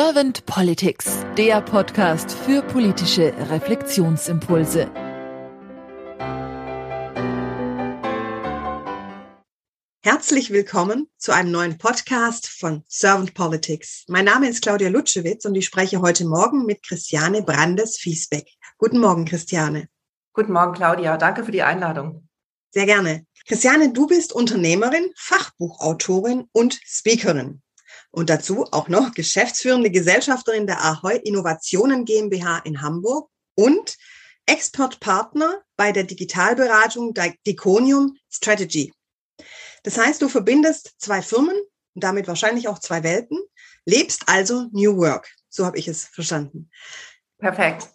Servant Politics, der Podcast für politische Reflexionsimpulse. Herzlich willkommen zu einem neuen Podcast von Servant Politics. Mein Name ist Claudia Lutschewitz und ich spreche heute Morgen mit Christiane Brandes-Fiesbeck. Guten Morgen, Christiane. Guten Morgen, Claudia. Danke für die Einladung. Sehr gerne. Christiane, du bist Unternehmerin, Fachbuchautorin und Speakerin und dazu auch noch geschäftsführende Gesellschafterin der Ahoy Innovationen GmbH in Hamburg und Expertpartner bei der Digitalberatung Diconium Strategy. Das heißt, du verbindest zwei Firmen und damit wahrscheinlich auch zwei Welten, lebst also New Work. So habe ich es verstanden. Perfekt.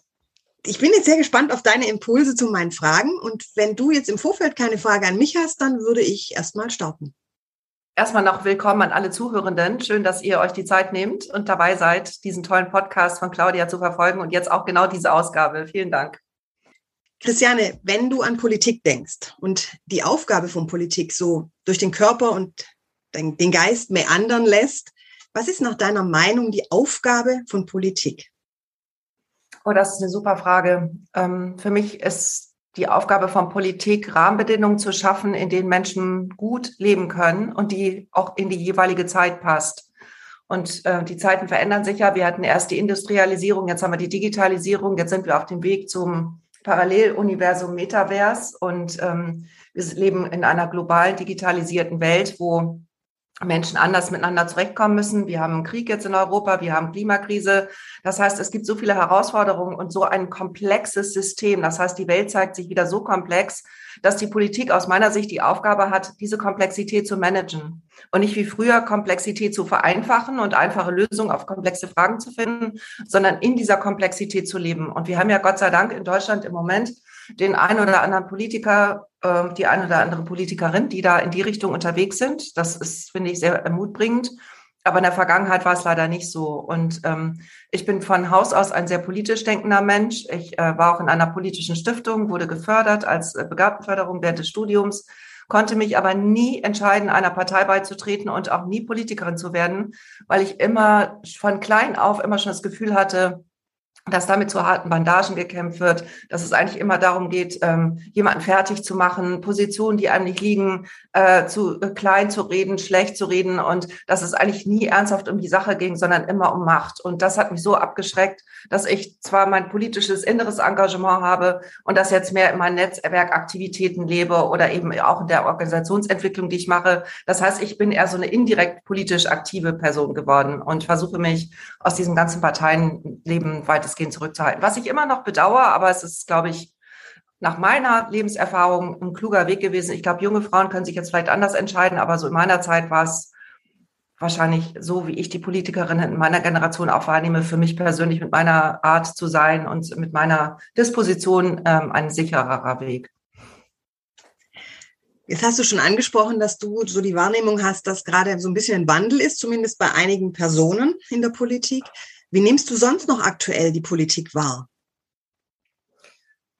Ich bin jetzt sehr gespannt auf deine Impulse zu meinen Fragen. Und wenn du jetzt im Vorfeld keine Frage an mich hast, dann würde ich erstmal starten. Erstmal noch willkommen an alle Zuhörenden. Schön, dass ihr euch die Zeit nehmt und dabei seid, diesen tollen Podcast von Claudia zu verfolgen und jetzt auch genau diese Ausgabe. Vielen Dank. Christiane, wenn du an Politik denkst und die Aufgabe von Politik so durch den Körper und den Geist meandern lässt, was ist nach deiner Meinung die Aufgabe von Politik? Oh, das ist eine super Frage. Ähm, für mich ist die Aufgabe von Politik, Rahmenbedingungen zu schaffen, in denen Menschen gut leben können und die auch in die jeweilige Zeit passt. Und äh, die Zeiten verändern sich ja. Wir hatten erst die Industrialisierung, jetzt haben wir die Digitalisierung, jetzt sind wir auf dem Weg zum Paralleluniversum Metaverse und ähm, wir leben in einer global digitalisierten Welt, wo Menschen anders miteinander zurechtkommen müssen. Wir haben einen Krieg jetzt in Europa, wir haben Klimakrise. Das heißt, es gibt so viele Herausforderungen und so ein komplexes System. Das heißt, die Welt zeigt sich wieder so komplex, dass die Politik aus meiner Sicht die Aufgabe hat, diese Komplexität zu managen und nicht wie früher Komplexität zu vereinfachen und einfache Lösungen auf komplexe Fragen zu finden, sondern in dieser Komplexität zu leben. Und wir haben ja Gott sei Dank in Deutschland im Moment den einen oder anderen Politiker, äh, die eine oder andere Politikerin, die da in die Richtung unterwegs sind. Das ist, finde ich, sehr ermutbringend. Aber in der Vergangenheit war es leider nicht so. Und ähm, ich bin von Haus aus ein sehr politisch denkender Mensch. Ich äh, war auch in einer politischen Stiftung, wurde gefördert als äh, Begabtenförderung während des Studiums, konnte mich aber nie entscheiden, einer Partei beizutreten und auch nie Politikerin zu werden, weil ich immer von klein auf immer schon das Gefühl hatte, dass damit zu harten Bandagen gekämpft wird, dass es eigentlich immer darum geht, ähm, jemanden fertig zu machen, Positionen, die einem nicht liegen, äh, zu äh, klein zu reden, schlecht zu reden und dass es eigentlich nie ernsthaft um die Sache ging, sondern immer um Macht. Und das hat mich so abgeschreckt, dass ich zwar mein politisches inneres Engagement habe und das jetzt mehr in meinen Netzwerkaktivitäten lebe oder eben auch in der Organisationsentwicklung, die ich mache. Das heißt, ich bin eher so eine indirekt politisch aktive Person geworden und versuche mich aus diesem ganzen Parteienleben weitestgehend weitestgehend zurückzuhalten. Was ich immer noch bedauere, aber es ist, glaube ich, nach meiner Lebenserfahrung ein kluger Weg gewesen. Ich glaube, junge Frauen können sich jetzt vielleicht anders entscheiden, aber so in meiner Zeit war es wahrscheinlich so, wie ich die Politikerin in meiner Generation auch wahrnehme, für mich persönlich mit meiner Art zu sein und mit meiner Disposition ähm, ein sichererer Weg. Jetzt hast du schon angesprochen, dass du so die Wahrnehmung hast, dass gerade so ein bisschen ein Wandel ist, zumindest bei einigen Personen in der Politik. Wie nimmst du sonst noch aktuell die Politik wahr?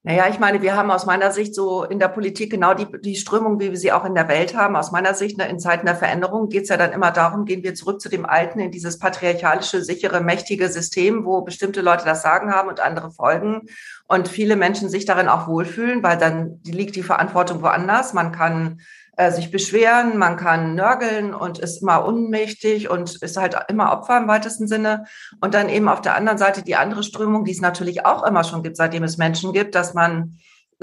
Naja, ich meine, wir haben aus meiner Sicht so in der Politik genau die, die Strömung, wie wir sie auch in der Welt haben. Aus meiner Sicht, ne, in Zeiten der Veränderung geht es ja dann immer darum, gehen wir zurück zu dem Alten, in dieses patriarchalische, sichere, mächtige System, wo bestimmte Leute das Sagen haben und andere folgen. Und viele Menschen sich darin auch wohlfühlen, weil dann liegt die Verantwortung woanders. Man kann äh, sich beschweren, man kann nörgeln und ist immer unmächtig und ist halt immer Opfer im weitesten Sinne. Und dann eben auf der anderen Seite die andere Strömung, die es natürlich auch immer schon gibt, seitdem es Menschen gibt, dass man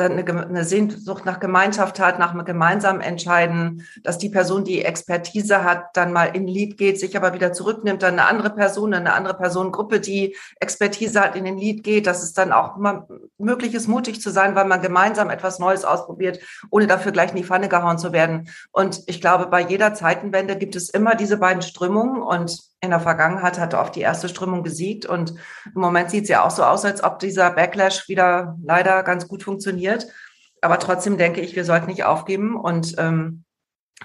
eine, eine Sehnsucht nach Gemeinschaft hat, nach einem gemeinsamen Entscheiden, dass die Person, die Expertise hat, dann mal in Lied geht, sich aber wieder zurücknimmt, dann eine andere Person, eine andere Personengruppe, die Expertise hat, in den Lied geht, dass es dann auch immer möglich ist, mutig zu sein, weil man gemeinsam etwas Neues ausprobiert, ohne dafür gleich in die Pfanne gehauen zu werden. Und ich glaube, bei jeder Zeitenwende gibt es immer diese beiden Strömungen und in der Vergangenheit hatte oft die erste Strömung gesiegt und im Moment sieht es ja auch so aus, als ob dieser Backlash wieder leider ganz gut funktioniert. Aber trotzdem denke ich, wir sollten nicht aufgeben und ähm,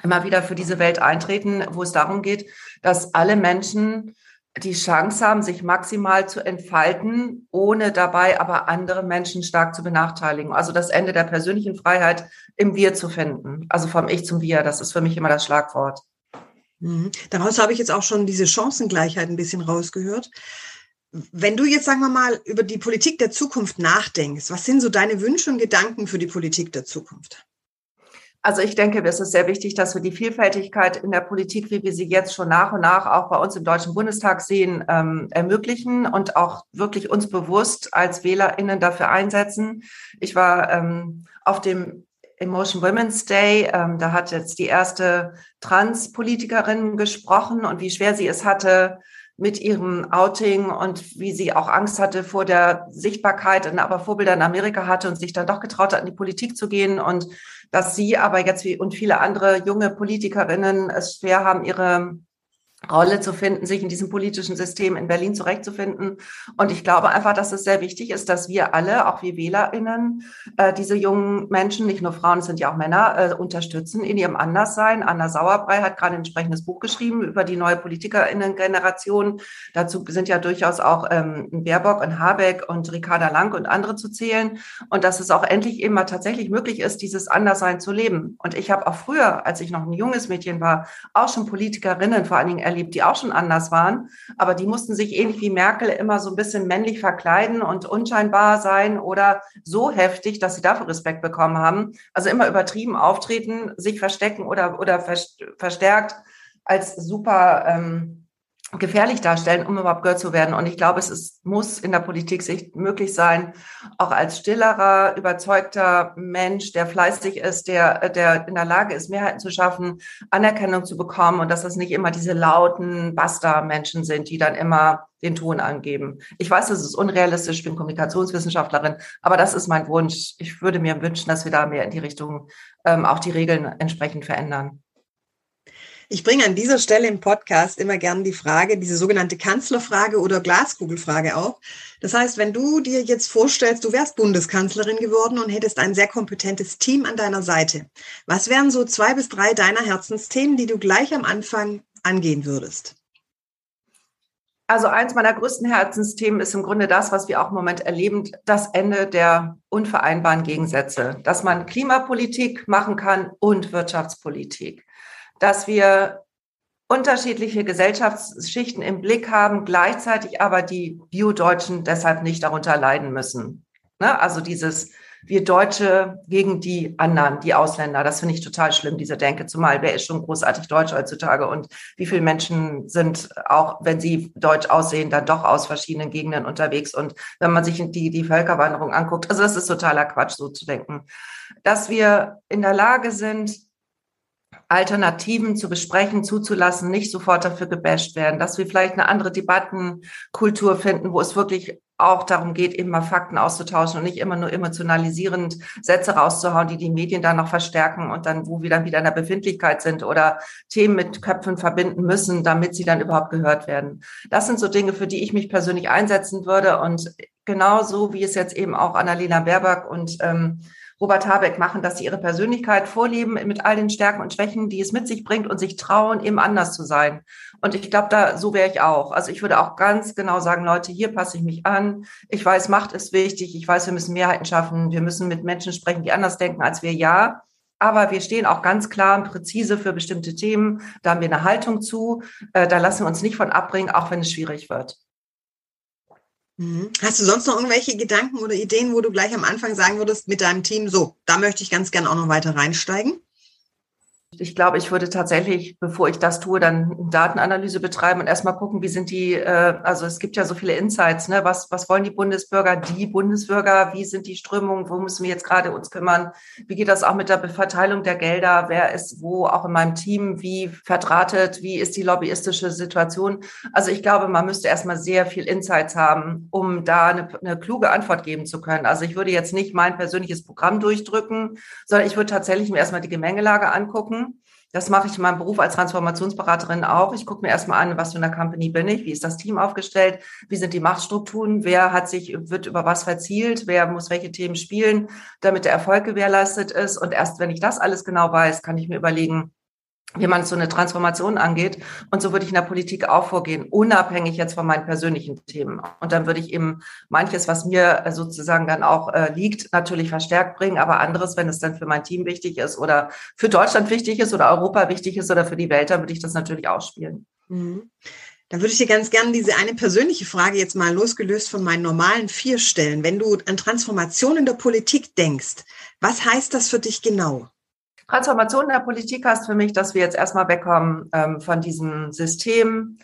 immer wieder für diese Welt eintreten, wo es darum geht, dass alle Menschen die Chance haben, sich maximal zu entfalten, ohne dabei aber andere Menschen stark zu benachteiligen. Also das Ende der persönlichen Freiheit im Wir zu finden. Also vom Ich zum Wir, das ist für mich immer das Schlagwort. Mhm. Daraus habe ich jetzt auch schon diese Chancengleichheit ein bisschen rausgehört. Wenn du jetzt, sagen wir mal, über die Politik der Zukunft nachdenkst, was sind so deine Wünsche und Gedanken für die Politik der Zukunft? Also ich denke, es ist sehr wichtig, dass wir die Vielfältigkeit in der Politik, wie wir sie jetzt schon nach und nach auch bei uns im Deutschen Bundestag sehen, ähm, ermöglichen und auch wirklich uns bewusst als WählerInnen dafür einsetzen. Ich war ähm, auf dem Emotion Women's Day, ähm, da hat jetzt die erste Trans-Politikerin gesprochen und wie schwer sie es hatte, mit ihrem Outing und wie sie auch Angst hatte vor der Sichtbarkeit, aber Vorbilder in Amerika hatte und sich dann doch getraut hat, in die Politik zu gehen. Und dass sie aber jetzt wie und viele andere junge Politikerinnen es schwer haben, ihre Rolle zu finden, sich in diesem politischen System in Berlin zurechtzufinden. Und ich glaube einfach, dass es sehr wichtig ist, dass wir alle, auch wir WählerInnen, äh, diese jungen Menschen, nicht nur Frauen, es sind ja auch Männer, äh, unterstützen in ihrem Anderssein. Anna Sauerbrei hat gerade ein entsprechendes Buch geschrieben über die neue PolitikerInnen-Generation. Dazu sind ja durchaus auch ähm, Baerbock und Habeck und Ricarda Lang und andere zu zählen. Und dass es auch endlich eben mal tatsächlich möglich ist, dieses Anderssein zu leben. Und ich habe auch früher, als ich noch ein junges Mädchen war, auch schon Politikerinnen vor allen Dingen erlebt, die auch schon anders waren. Aber die mussten sich ähnlich wie Merkel immer so ein bisschen männlich verkleiden und unscheinbar sein oder so heftig, dass sie dafür Respekt bekommen haben. Also immer übertrieben auftreten, sich verstecken oder, oder verstärkt als super ähm, gefährlich darstellen, um überhaupt gehört zu werden. Und ich glaube, es ist, muss in der Politik sich möglich sein, auch als stillerer, überzeugter Mensch, der fleißig ist, der, der in der Lage ist, Mehrheiten zu schaffen, Anerkennung zu bekommen und dass das nicht immer diese lauten Basta-Menschen sind, die dann immer den Ton angeben. Ich weiß, es ist unrealistisch, ich bin Kommunikationswissenschaftlerin, aber das ist mein Wunsch. Ich würde mir wünschen, dass wir da mehr in die Richtung ähm, auch die Regeln entsprechend verändern. Ich bringe an dieser Stelle im Podcast immer gern die Frage, diese sogenannte Kanzlerfrage oder Glaskugelfrage auf. Das heißt, wenn du dir jetzt vorstellst, du wärst Bundeskanzlerin geworden und hättest ein sehr kompetentes Team an deiner Seite, was wären so zwei bis drei deiner Herzensthemen, die du gleich am Anfang angehen würdest? Also eins meiner größten Herzensthemen ist im Grunde das, was wir auch im Moment erleben, das Ende der unvereinbaren Gegensätze, dass man Klimapolitik machen kann und Wirtschaftspolitik dass wir unterschiedliche Gesellschaftsschichten im Blick haben, gleichzeitig aber die Bio-Deutschen deshalb nicht darunter leiden müssen. Ne? Also dieses wir Deutsche gegen die anderen, die Ausländer, das finde ich total schlimm, diese Denke, zumal wer ist schon großartig Deutsch heutzutage und wie viele Menschen sind auch, wenn sie deutsch aussehen, dann doch aus verschiedenen Gegenden unterwegs und wenn man sich die, die Völkerwanderung anguckt, also das ist totaler Quatsch, so zu denken. Dass wir in der Lage sind, Alternativen zu besprechen, zuzulassen, nicht sofort dafür gebasht werden, dass wir vielleicht eine andere Debattenkultur finden, wo es wirklich auch darum geht, eben mal Fakten auszutauschen und nicht immer nur emotionalisierend Sätze rauszuhauen, die die Medien dann noch verstärken und dann, wo wir dann wieder in der Befindlichkeit sind oder Themen mit Köpfen verbinden müssen, damit sie dann überhaupt gehört werden. Das sind so Dinge, für die ich mich persönlich einsetzen würde und genauso wie es jetzt eben auch Annalena Baerbock und ähm, Robert Habeck machen, dass sie ihre Persönlichkeit vorleben mit all den Stärken und Schwächen, die es mit sich bringt und sich trauen, eben anders zu sein. Und ich glaube, da so wäre ich auch. Also ich würde auch ganz genau sagen, Leute, hier passe ich mich an. Ich weiß, Macht ist wichtig. Ich weiß, wir müssen Mehrheiten schaffen. Wir müssen mit Menschen sprechen, die anders denken als wir. Ja. Aber wir stehen auch ganz klar und präzise für bestimmte Themen. Da haben wir eine Haltung zu. Äh, da lassen wir uns nicht von abbringen, auch wenn es schwierig wird. Mhm. Hast du sonst noch irgendwelche Gedanken oder Ideen, wo du gleich am Anfang sagen würdest mit deinem Team, so, da möchte ich ganz gerne auch noch weiter reinsteigen? Ich glaube, ich würde tatsächlich, bevor ich das tue, dann Datenanalyse betreiben und erstmal gucken, wie sind die, äh, also es gibt ja so viele Insights, ne? Was, was wollen die Bundesbürger, die Bundesbürger, wie sind die Strömungen, wo müssen wir jetzt gerade uns kümmern? Wie geht das auch mit der Verteilung der Gelder? Wer ist wo auch in meinem Team, wie verdrahtet, wie ist die lobbyistische Situation? Also ich glaube, man müsste erstmal sehr viel Insights haben, um da eine, eine kluge Antwort geben zu können. Also ich würde jetzt nicht mein persönliches Programm durchdrücken, sondern ich würde tatsächlich mir erstmal die Gemengelage angucken das mache ich in meinem Beruf als Transformationsberaterin auch. Ich gucke mir erstmal an, was für eine Company bin ich, wie ist das Team aufgestellt, wie sind die Machtstrukturen, wer hat sich, wird über was verzielt, wer muss welche Themen spielen, damit der Erfolg gewährleistet ist. Und erst wenn ich das alles genau weiß, kann ich mir überlegen, wie man so eine Transformation angeht. Und so würde ich in der Politik auch vorgehen, unabhängig jetzt von meinen persönlichen Themen. Und dann würde ich eben manches, was mir sozusagen dann auch äh, liegt, natürlich verstärkt bringen, aber anderes, wenn es dann für mein Team wichtig ist oder für Deutschland wichtig ist oder Europa wichtig ist oder für die Welt, dann würde ich das natürlich auch spielen. Mhm. Dann würde ich dir ganz gerne diese eine persönliche Frage jetzt mal losgelöst von meinen normalen vier stellen. Wenn du an Transformation in der Politik denkst, was heißt das für dich genau? Transformation der Politik heißt für mich, dass wir jetzt erstmal wegkommen ähm, von diesem System,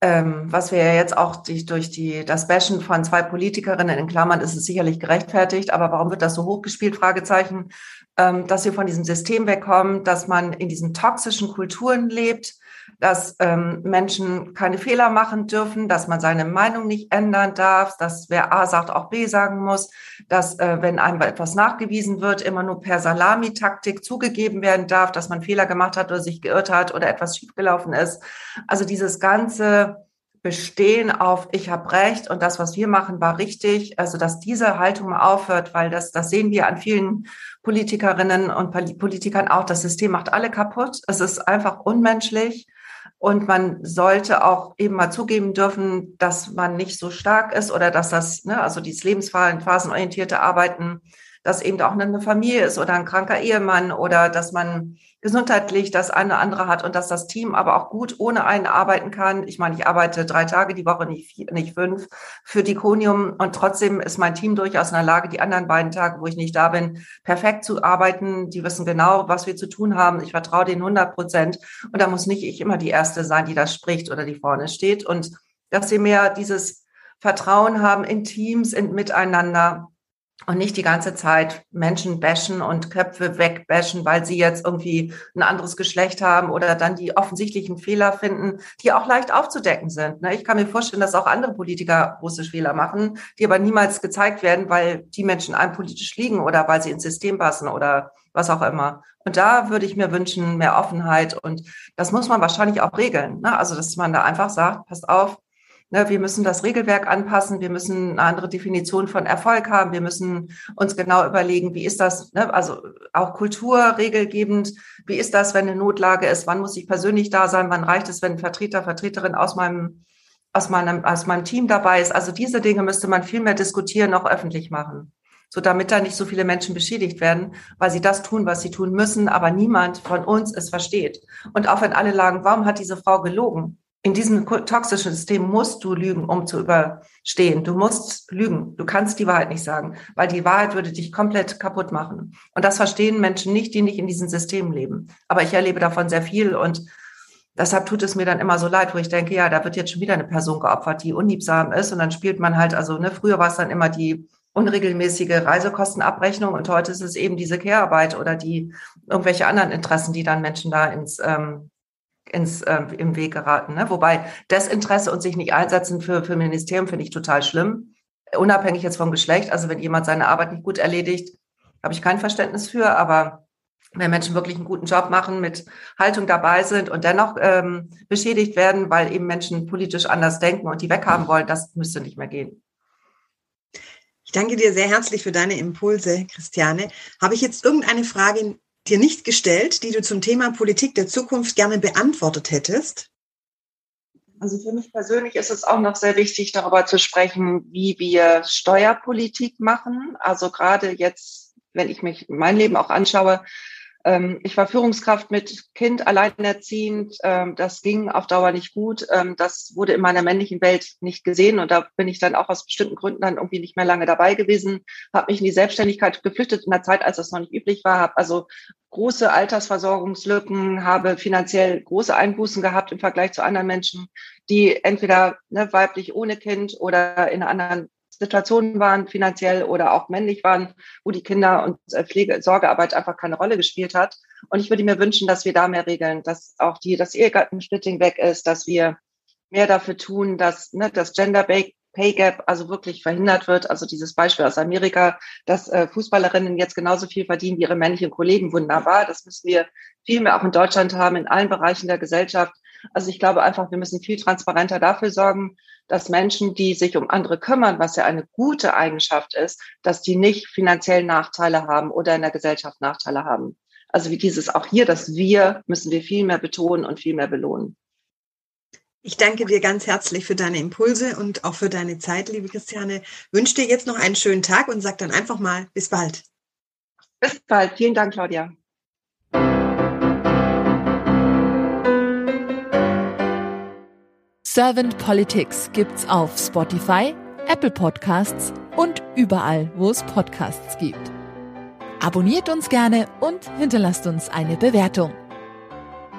ähm, was wir ja jetzt auch durch, durch die, das Bashen von zwei Politikerinnen in Klammern ist es sicherlich gerechtfertigt, aber warum wird das so hochgespielt? Fragezeichen, ähm, dass wir von diesem System wegkommen, dass man in diesen toxischen Kulturen lebt, dass ähm, Menschen keine Fehler machen dürfen, dass man seine Meinung nicht ändern darf, dass wer A sagt, auch B sagen muss, dass äh, wenn einem etwas nachgewiesen wird, immer nur per Salamitaktik zugegeben werden darf, dass man Fehler gemacht hat oder sich geirrt hat oder etwas schiefgelaufen ist. Also dieses ganze bestehen auf ich habe recht und das, was wir machen, war richtig. Also dass diese Haltung mal aufhört, weil das, das sehen wir an vielen Politikerinnen und Politikern auch. Das System macht alle kaputt. Es ist einfach unmenschlich. Und man sollte auch eben mal zugeben dürfen, dass man nicht so stark ist oder dass das, ne, also dieses lebensphasenorientierte Arbeiten, dass eben auch eine Familie ist oder ein kranker Ehemann oder dass man gesundheitlich das eine andere hat und dass das Team aber auch gut ohne einen arbeiten kann. Ich meine, ich arbeite drei Tage die Woche, nicht, vier, nicht fünf für die Konium und trotzdem ist mein Team durchaus in der Lage, die anderen beiden Tage, wo ich nicht da bin, perfekt zu arbeiten. Die wissen genau, was wir zu tun haben. Ich vertraue denen 100 Prozent und da muss nicht ich immer die Erste sein, die das spricht oder die vorne steht und dass sie mehr dieses Vertrauen haben in Teams, in Miteinander und nicht die ganze Zeit Menschen bashen und Köpfe wegbashen, weil sie jetzt irgendwie ein anderes Geschlecht haben oder dann die offensichtlichen Fehler finden, die auch leicht aufzudecken sind. Ne? Ich kann mir vorstellen, dass auch andere Politiker große Fehler machen, die aber niemals gezeigt werden, weil die Menschen einem politisch liegen oder weil sie ins System passen oder was auch immer. Und da würde ich mir wünschen, mehr Offenheit. Und das muss man wahrscheinlich auch regeln. Ne? Also, dass man da einfach sagt, passt auf, Ne, wir müssen das Regelwerk anpassen, wir müssen eine andere Definition von Erfolg haben, wir müssen uns genau überlegen, wie ist das, ne, also auch kulturregelgebend, wie ist das, wenn eine Notlage ist, wann muss ich persönlich da sein, wann reicht es, wenn ein Vertreter, Vertreterin aus meinem, aus meinem, aus meinem Team dabei ist. Also diese Dinge müsste man viel mehr diskutieren, auch öffentlich machen so damit da nicht so viele Menschen beschädigt werden, weil sie das tun, was sie tun müssen, aber niemand von uns es versteht. Und auch wenn alle lagen, warum hat diese Frau gelogen? In diesem toxischen System musst du lügen, um zu überstehen. Du musst lügen. Du kannst die Wahrheit nicht sagen, weil die Wahrheit würde dich komplett kaputt machen. Und das verstehen Menschen nicht, die nicht in diesem System leben. Aber ich erlebe davon sehr viel und deshalb tut es mir dann immer so leid, wo ich denke, ja, da wird jetzt schon wieder eine Person geopfert, die unliebsam ist und dann spielt man halt, also ne, früher war es dann immer die unregelmäßige Reisekostenabrechnung und heute ist es eben diese Care-Arbeit oder die irgendwelche anderen Interessen, die dann Menschen da ins ähm, ins, äh, im Weg geraten. Ne? Wobei Desinteresse und sich nicht einsetzen für, für Ministerium finde ich total schlimm. Unabhängig jetzt vom Geschlecht. Also wenn jemand seine Arbeit nicht gut erledigt, habe ich kein Verständnis für. Aber wenn Menschen wirklich einen guten Job machen, mit Haltung dabei sind und dennoch ähm, beschädigt werden, weil eben Menschen politisch anders denken und die weghaben wollen, das müsste nicht mehr gehen. Ich danke dir sehr herzlich für deine Impulse, Christiane. Habe ich jetzt irgendeine Frage dir nicht gestellt, die du zum Thema Politik der Zukunft gerne beantwortet hättest? Also für mich persönlich ist es auch noch sehr wichtig, darüber zu sprechen, wie wir Steuerpolitik machen. Also gerade jetzt, wenn ich mich mein Leben auch anschaue, ähm, ich war Führungskraft mit Kind, alleinerziehend. Ähm, das ging auf Dauer nicht gut. Ähm, das wurde in meiner männlichen Welt nicht gesehen. Und da bin ich dann auch aus bestimmten Gründen dann irgendwie nicht mehr lange dabei gewesen, habe mich in die Selbstständigkeit geflüchtet in der Zeit, als das noch nicht üblich war, habe also große Altersversorgungslücken, habe finanziell große Einbußen gehabt im Vergleich zu anderen Menschen, die entweder ne, weiblich ohne Kind oder in anderen Situationen waren, finanziell oder auch männlich waren, wo die Kinder- und äh, Pflege, Sorgearbeit einfach keine Rolle gespielt hat. Und ich würde mir wünschen, dass wir da mehr regeln, dass auch die, das Ehegattensplitting weg ist, dass wir mehr dafür tun, dass ne, das Gender Pay Gap also wirklich verhindert wird. Also dieses Beispiel aus Amerika, dass äh, Fußballerinnen jetzt genauso viel verdienen wie ihre männlichen Kollegen. Wunderbar. Das müssen wir viel mehr auch in Deutschland haben, in allen Bereichen der Gesellschaft. Also ich glaube einfach, wir müssen viel transparenter dafür sorgen, dass Menschen, die sich um andere kümmern, was ja eine gute Eigenschaft ist, dass die nicht finanziell Nachteile haben oder in der Gesellschaft Nachteile haben. Also wie dieses auch hier, das Wir müssen wir viel mehr betonen und viel mehr belohnen. Ich danke dir ganz herzlich für deine Impulse und auch für deine Zeit, liebe Christiane. Wünsche dir jetzt noch einen schönen Tag und sag dann einfach mal bis bald. Bis bald. Vielen Dank, Claudia. Servant Politics gibt's auf Spotify, Apple Podcasts und überall, wo es Podcasts gibt. Abonniert uns gerne und hinterlasst uns eine Bewertung.